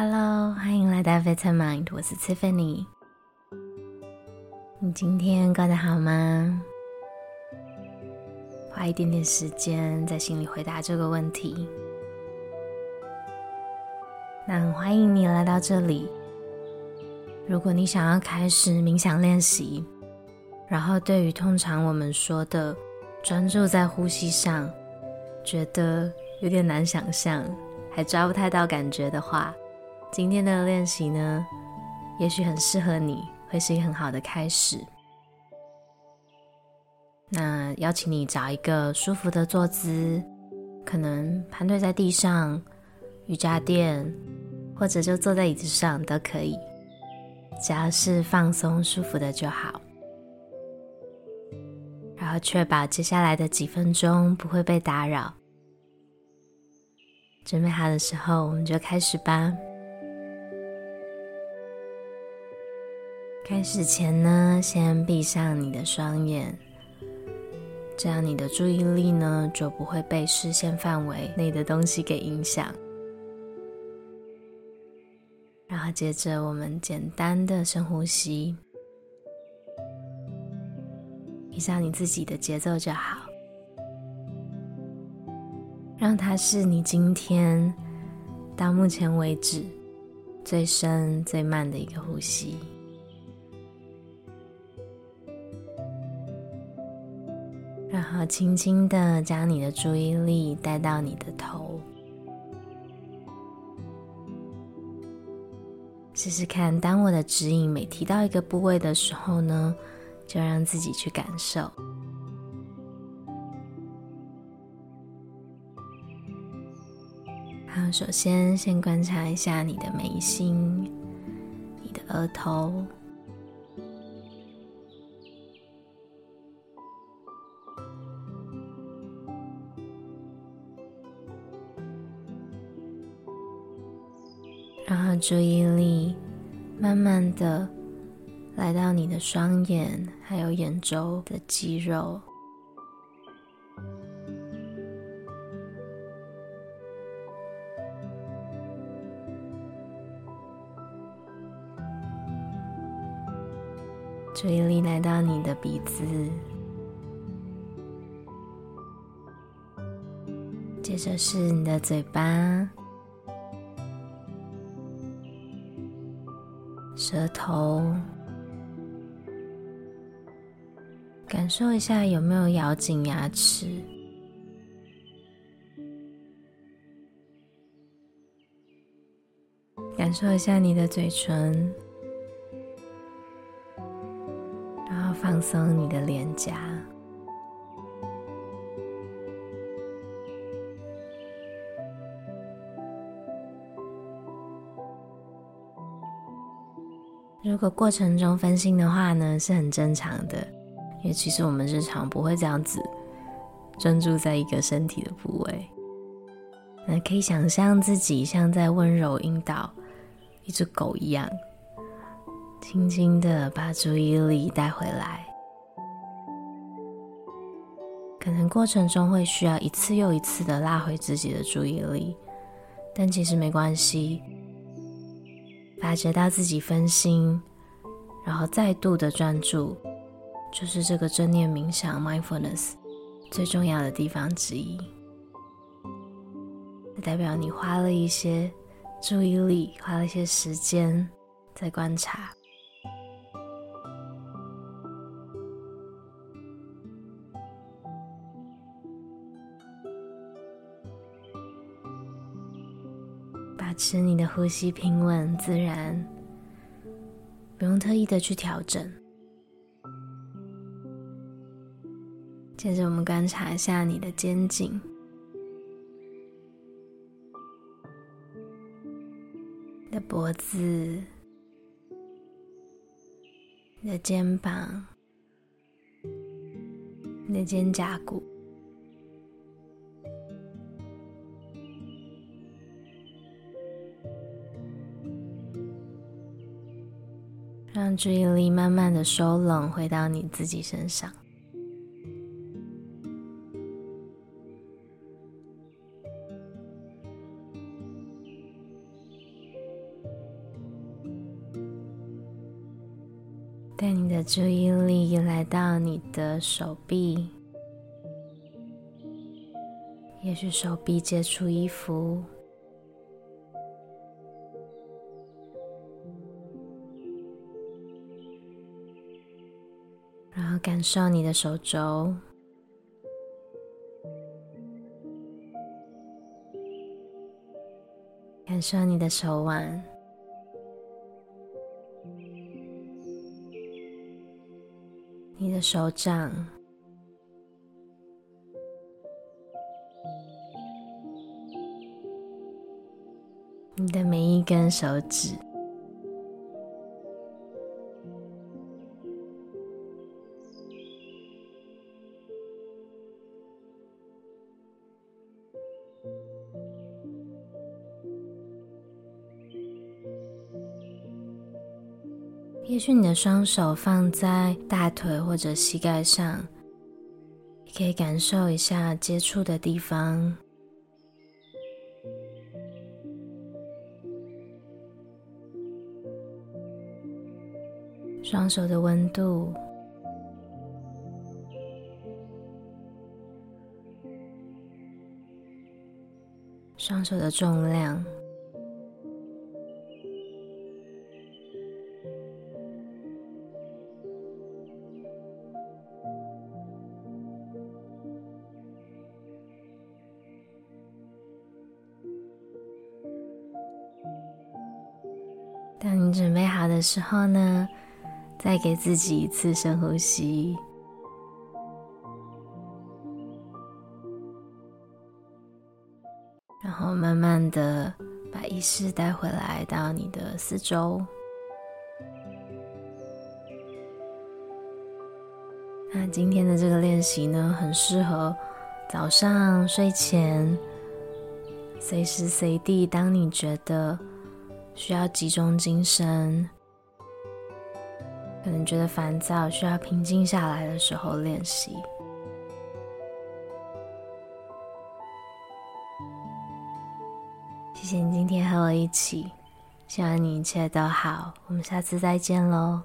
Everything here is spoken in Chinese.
Hello，欢迎来到 Vitamind，我是 Tiffany。你今天过得好吗？花一点点时间在心里回答这个问题。那很欢迎你来到这里。如果你想要开始冥想练习，然后对于通常我们说的专注在呼吸上，觉得有点难想象，还抓不太到感觉的话，今天的练习呢，也许很适合你，会是一个很好的开始。那邀请你找一个舒服的坐姿，可能盘腿在地上、瑜伽垫，或者就坐在椅子上都可以。只要是放松舒服的就好，然后确保接下来的几分钟不会被打扰。准备好的时候，我们就开始吧。开始前呢，先闭上你的双眼，这样你的注意力呢就不会被视线范围内的东西给影响。然后接着，我们简单的深呼吸，依照你自己的节奏就好，让它是你今天到目前为止最深最慢的一个呼吸。后轻轻的将你的注意力带到你的头。试试看，当我的指引每提到一个部位的时候呢，就让自己去感受。好，首先先观察一下你的眉心、你的额头，注意力慢慢的来到你的双眼，还有眼周的肌肉。注意力来到你的鼻子，接着是你的嘴巴。舌头，感受一下有没有咬紧牙齿，感受一下你的嘴唇，然后放松你的脸颊。如果过程中分心的话呢，是很正常的，因为其实我们日常不会这样子专注在一个身体的部位。那可以想象自己像在温柔引导一只狗一样，轻轻的把注意力带回来。可能过程中会需要一次又一次的拉回自己的注意力，但其实没关系。发觉到自己分心，然后再度的专注，就是这个正念冥想 （mindfulness） 最重要的地方之一。代表你花了一些注意力，花了一些时间在观察。保持你的呼吸平稳自然，不用特意的去调整。接着，我们观察一下你的肩颈、你的脖子、你的肩膀、你的肩胛骨。让注意力慢慢的收拢回到你自己身上。带你的注意力来到你的手臂也许手臂接触衣服感受你的手肘，感受你的手腕。你的手掌，你的每一根手指。也许你的双手放在大腿或者膝盖上，可以感受一下接触的地方，双手的温度，双手的重量。当你准备好的时候呢，再给自己一次深呼吸，然后慢慢的把意识带回来到你的四周。那今天的这个练习呢，很适合早上睡前，随时随地，当你觉得。需要集中精神，可能觉得烦躁，需要平静下来的时候练习。谢谢你今天和我一起，希望你一切都好，我们下次再见喽。